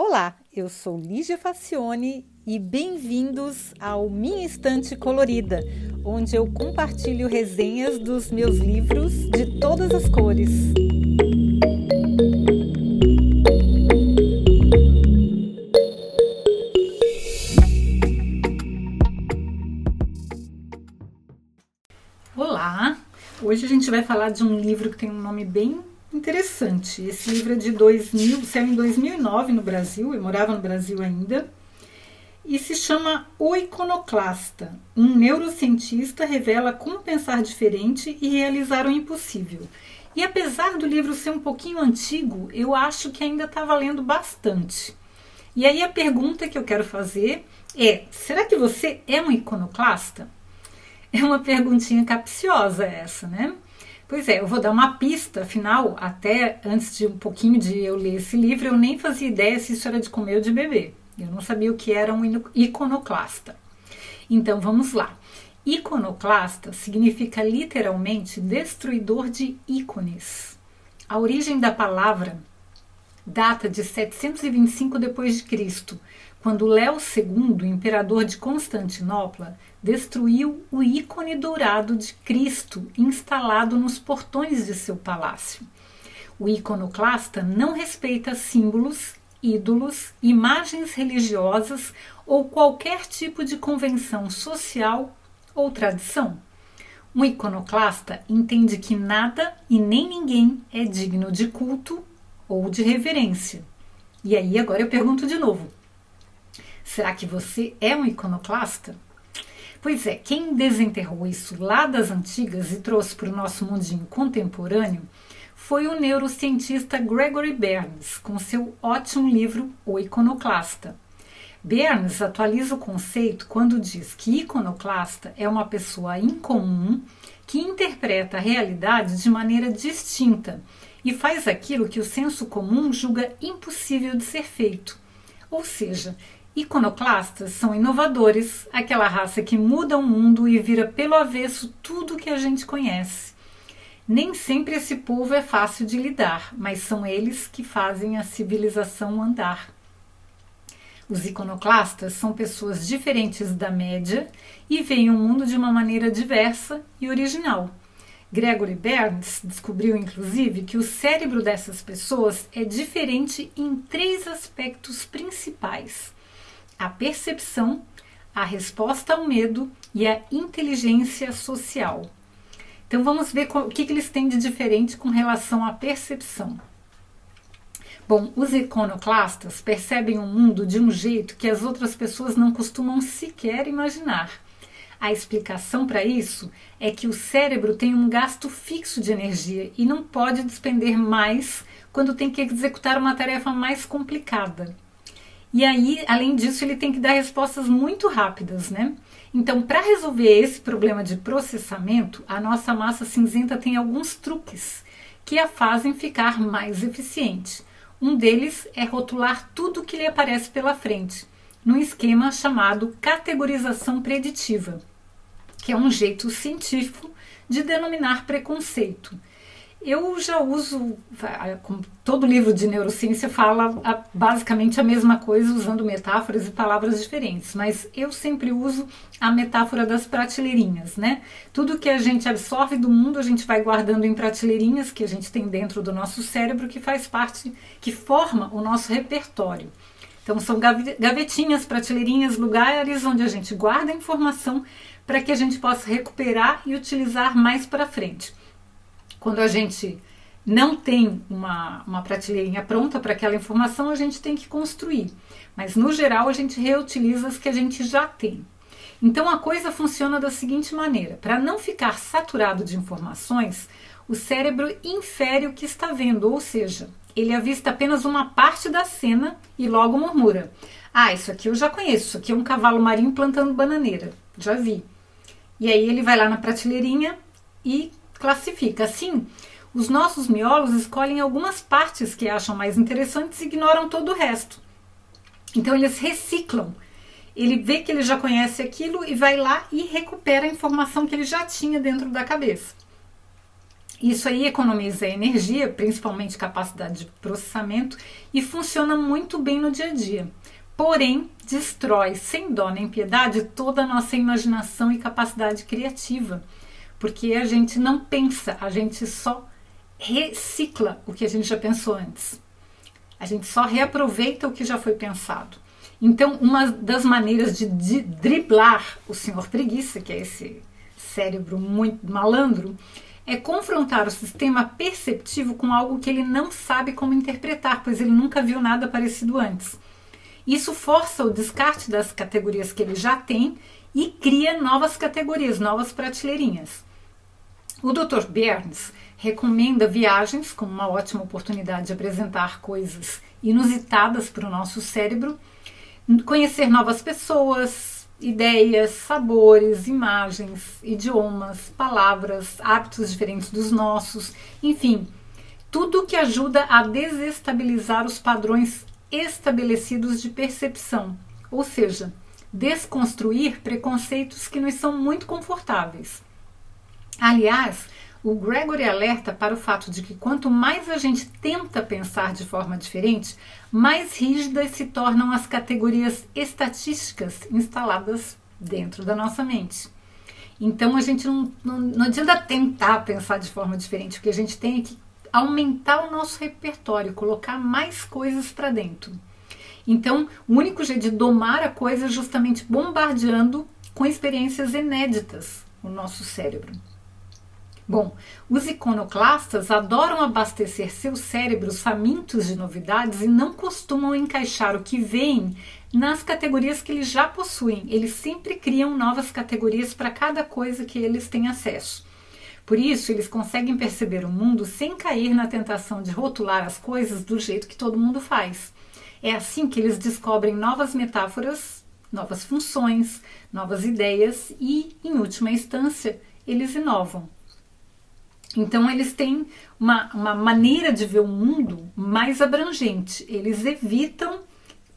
Olá, eu sou Lígia Facione e bem-vindos ao Minha Estante Colorida, onde eu compartilho resenhas dos meus livros de todas as cores. Olá! Hoje a gente vai falar de um livro que tem um nome bem interessante. Esse livro é de 2000, saiu em 2009 no Brasil, eu morava no Brasil ainda, e se chama O Iconoclasta. Um neurocientista revela como pensar diferente e realizar o impossível. E apesar do livro ser um pouquinho antigo, eu acho que ainda está valendo bastante. E aí a pergunta que eu quero fazer é: será que você é um iconoclasta? É uma perguntinha capciosa essa, né? Pois é, eu vou dar uma pista, afinal, até antes de um pouquinho de eu ler esse livro, eu nem fazia ideia se isso era de comer ou de beber. Eu não sabia o que era um iconoclasta. Então vamos lá. Iconoclasta significa literalmente destruidor de ícones. A origem da palavra data de 725 depois de Cristo, quando Léo II, imperador de Constantinopla, destruiu o ícone dourado de Cristo instalado nos portões de seu palácio. O iconoclasta não respeita símbolos, ídolos, imagens religiosas ou qualquer tipo de convenção social ou tradição. Um iconoclasta entende que nada e nem ninguém é digno de culto ou de reverência. E aí agora eu pergunto de novo: será que você é um iconoclasta? Pois é, quem desenterrou isso lá das antigas e trouxe para o nosso mundinho contemporâneo foi o neurocientista Gregory Berns, com seu ótimo livro O Iconoclasta. Berns atualiza o conceito quando diz que iconoclasta é uma pessoa incomum que interpreta a realidade de maneira distinta e faz aquilo que o senso comum julga impossível de ser feito. Ou seja, Iconoclastas são inovadores, aquela raça que muda o mundo e vira pelo avesso tudo que a gente conhece. Nem sempre esse povo é fácil de lidar, mas são eles que fazem a civilização andar. Os iconoclastas são pessoas diferentes da média e veem o mundo de uma maneira diversa e original. Gregory Berns descobriu, inclusive, que o cérebro dessas pessoas é diferente em três aspectos principais a percepção, a resposta ao medo e a inteligência social. Então vamos ver o que, que eles têm de diferente com relação à percepção. Bom, os iconoclastas percebem o mundo de um jeito que as outras pessoas não costumam sequer imaginar. A explicação para isso é que o cérebro tem um gasto fixo de energia e não pode despender mais quando tem que executar uma tarefa mais complicada. E aí, além disso, ele tem que dar respostas muito rápidas, né? Então, para resolver esse problema de processamento, a nossa massa cinzenta tem alguns truques que a fazem ficar mais eficiente. Um deles é rotular tudo que lhe aparece pela frente, num esquema chamado categorização preditiva, que é um jeito científico de denominar preconceito. Eu já uso, todo livro de neurociência fala basicamente a mesma coisa, usando metáforas e palavras diferentes, mas eu sempre uso a metáfora das prateleirinhas, né? Tudo que a gente absorve do mundo, a gente vai guardando em prateleirinhas que a gente tem dentro do nosso cérebro, que faz parte, que forma o nosso repertório. Então, são gavetinhas, prateleirinhas, lugares onde a gente guarda a informação para que a gente possa recuperar e utilizar mais para frente. Quando a gente não tem uma, uma prateleirinha pronta para aquela informação, a gente tem que construir. Mas no geral, a gente reutiliza as que a gente já tem. Então a coisa funciona da seguinte maneira: para não ficar saturado de informações, o cérebro infere o que está vendo, ou seja, ele avista apenas uma parte da cena e logo murmura: Ah, isso aqui eu já conheço, isso aqui é um cavalo marinho plantando bananeira, já vi. E aí ele vai lá na prateleirinha e classifica. Assim, os nossos miolos escolhem algumas partes que acham mais interessantes e ignoram todo o resto. Então eles reciclam. Ele vê que ele já conhece aquilo e vai lá e recupera a informação que ele já tinha dentro da cabeça. Isso aí economiza energia, principalmente capacidade de processamento, e funciona muito bem no dia a dia. Porém, destrói sem dó nem piedade toda a nossa imaginação e capacidade criativa, porque a gente não pensa, a gente só recicla o que a gente já pensou antes. A gente só reaproveita o que já foi pensado. Então, uma das maneiras de, driblar o senhor preguiça, que é esse cérebro muito malandro, é confrontar o sistema perceptivo com algo que ele não sabe como interpretar, pois ele nunca viu nada parecido antes. Isso força o descarte das categorias que ele já tem e cria novas categorias, novas prateleirinhas. O Dr. Burns recomenda viagens como uma ótima oportunidade de apresentar coisas inusitadas para o nosso cérebro, conhecer novas pessoas, ideias, sabores, imagens, idiomas, palavras, hábitos diferentes dos nossos, enfim, tudo que ajuda a desestabilizar os padrões estabelecidos de percepção, ou seja, desconstruir preconceitos que nos são muito confortáveis. Aliás, o Gregory alerta para o fato de que quanto mais a gente tenta pensar de forma diferente, mais rígidas se tornam as categorias estatísticas instaladas dentro da nossa mente. Então a gente não, não, não adianta tentar pensar de forma diferente, o que a gente tem é que aumentar o nosso repertório, colocar mais coisas para dentro. Então, o único jeito de domar a coisa é justamente bombardeando com experiências inéditas o nosso cérebro. Bom, os iconoclastas adoram abastecer seus cérebros famintos de novidades e não costumam encaixar o que veem nas categorias que eles já possuem. Eles sempre criam novas categorias para cada coisa que eles têm acesso. Por isso, eles conseguem perceber o mundo sem cair na tentação de rotular as coisas do jeito que todo mundo faz. É assim que eles descobrem novas metáforas, novas funções, novas ideias e, em última instância, eles inovam. Então, eles têm uma, uma maneira de ver o mundo mais abrangente. Eles evitam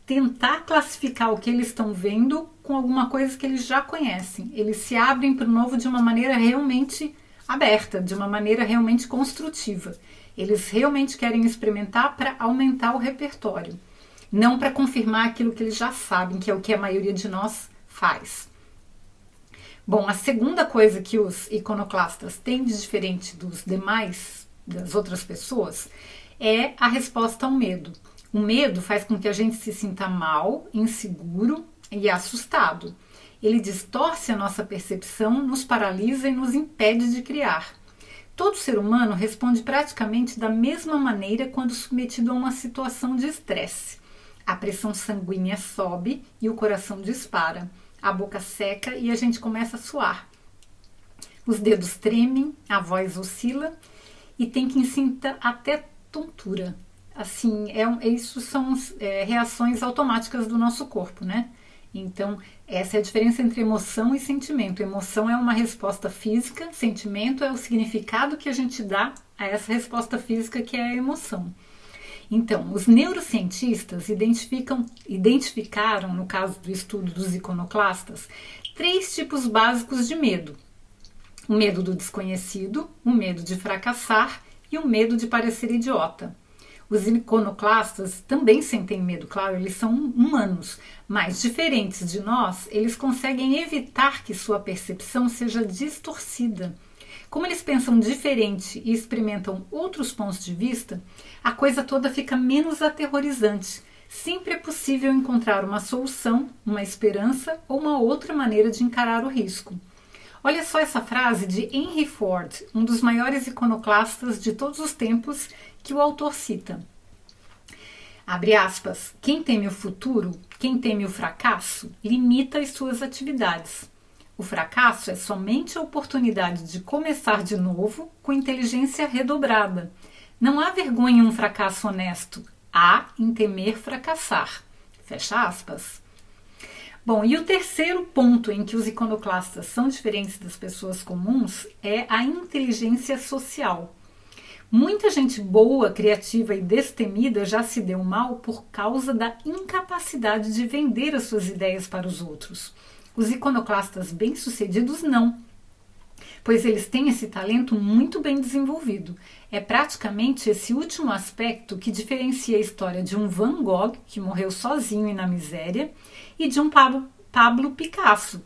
tentar classificar o que eles estão vendo com alguma coisa que eles já conhecem. Eles se abrem para o novo de uma maneira realmente aberta, de uma maneira realmente construtiva. Eles realmente querem experimentar para aumentar o repertório, não para confirmar aquilo que eles já sabem, que é o que a maioria de nós faz. Bom, a segunda coisa que os iconoclastas têm de diferente dos demais, das outras pessoas, é a resposta ao medo. O medo faz com que a gente se sinta mal, inseguro e assustado. Ele distorce a nossa percepção, nos paralisa e nos impede de criar. Todo ser humano responde praticamente da mesma maneira quando submetido a uma situação de estresse. A pressão sanguínea sobe e o coração dispara a boca seca e a gente começa a suar. Os dedos tremem, a voz oscila e tem quem sinta até tontura. Assim, é, isso são é, reações automáticas do nosso corpo, né? Então, essa é a diferença entre emoção e sentimento. Emoção é uma resposta física, sentimento é o significado que a gente dá a essa resposta física que é a emoção. Então, os neurocientistas identificaram, no caso do estudo dos iconoclastas, três tipos básicos de medo: o medo do desconhecido, o medo de fracassar e o medo de parecer idiota. Os iconoclastas também sentem medo, claro, eles são humanos, mas diferentes de nós, eles conseguem evitar que sua percepção seja distorcida como eles pensam diferente e experimentam outros pontos de vista, a coisa toda fica menos aterrorizante. Sempre é possível encontrar uma solução, uma esperança ou uma outra maneira de encarar o risco. Olha só essa frase de Henry Ford, um dos maiores iconoclastas de todos os tempos, que o autor cita. Abre aspas. Quem teme o futuro, quem teme o fracasso, limita as suas atividades. O fracasso é somente a oportunidade de começar de novo com inteligência redobrada. Não há vergonha em um fracasso honesto, há em temer fracassar. Fecha aspas. Bom, e o terceiro ponto em que os iconoclastas são diferentes das pessoas comuns é a inteligência social. Muita gente boa, criativa e destemida já se deu mal por causa da incapacidade de vender as suas ideias para os outros. Os iconoclastas bem-sucedidos não. pois eles têm esse talento muito bem desenvolvido. É praticamente esse último aspecto que diferencia a história de um Van Gogh, que morreu sozinho e na miséria, e de um Pablo, Pablo Picasso,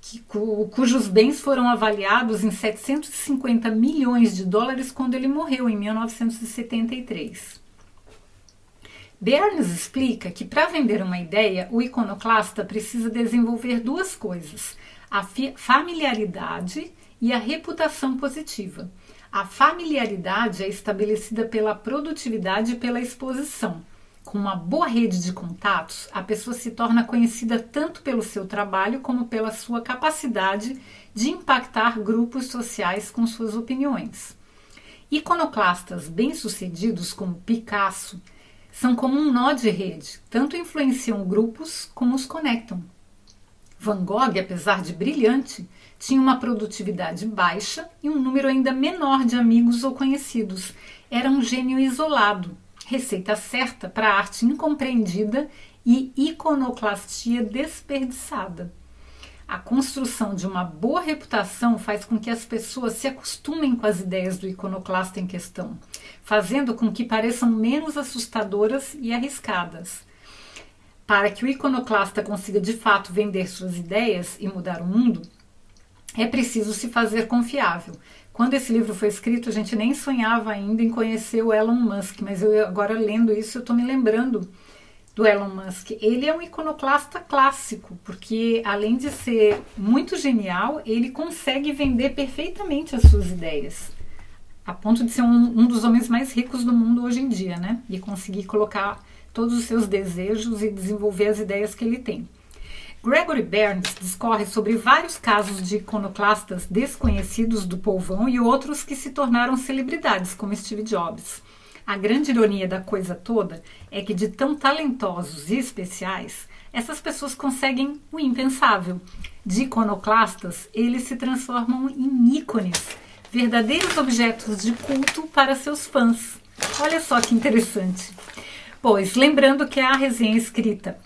que, cu, cujos bens foram avaliados em 750 milhões de dólares quando ele morreu em 1973. Bernes explica que para vender uma ideia, o iconoclasta precisa desenvolver duas coisas: a familiaridade e a reputação positiva. A familiaridade é estabelecida pela produtividade e pela exposição. Com uma boa rede de contatos, a pessoa se torna conhecida tanto pelo seu trabalho como pela sua capacidade de impactar grupos sociais com suas opiniões. Iconoclastas bem-sucedidos, como Picasso, são como um nó de rede, tanto influenciam grupos como os conectam. Van Gogh, apesar de brilhante, tinha uma produtividade baixa e um número ainda menor de amigos ou conhecidos. Era um gênio isolado, receita certa para arte incompreendida e iconoclastia desperdiçada. A construção de uma boa reputação faz com que as pessoas se acostumem com as ideias do iconoclasta em questão, fazendo com que pareçam menos assustadoras e arriscadas. Para que o iconoclasta consiga de fato vender suas ideias e mudar o mundo, é preciso se fazer confiável. Quando esse livro foi escrito, a gente nem sonhava ainda em conhecer o Elon Musk, mas eu agora lendo isso, eu estou me lembrando do Elon Musk. Ele é um iconoclasta clássico, porque além de ser muito genial, ele consegue vender perfeitamente as suas ideias, a ponto de ser um, um dos homens mais ricos do mundo hoje em dia, né? E conseguir colocar todos os seus desejos e desenvolver as ideias que ele tem. Gregory Berns discorre sobre vários casos de iconoclastas desconhecidos do povão e outros que se tornaram celebridades, como Steve Jobs. A grande ironia da coisa toda é que, de tão talentosos e especiais, essas pessoas conseguem o impensável. De iconoclastas, eles se transformam em ícones, verdadeiros objetos de culto para seus fãs. Olha só que interessante. Pois, lembrando que a resenha escrita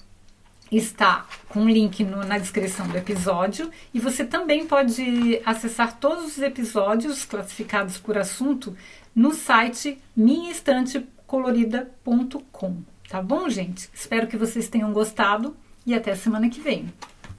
está com um link no, na descrição do episódio e você também pode acessar todos os episódios classificados por assunto no site minhaestantecolorida.com. Tá bom, gente? Espero que vocês tenham gostado e até semana que vem.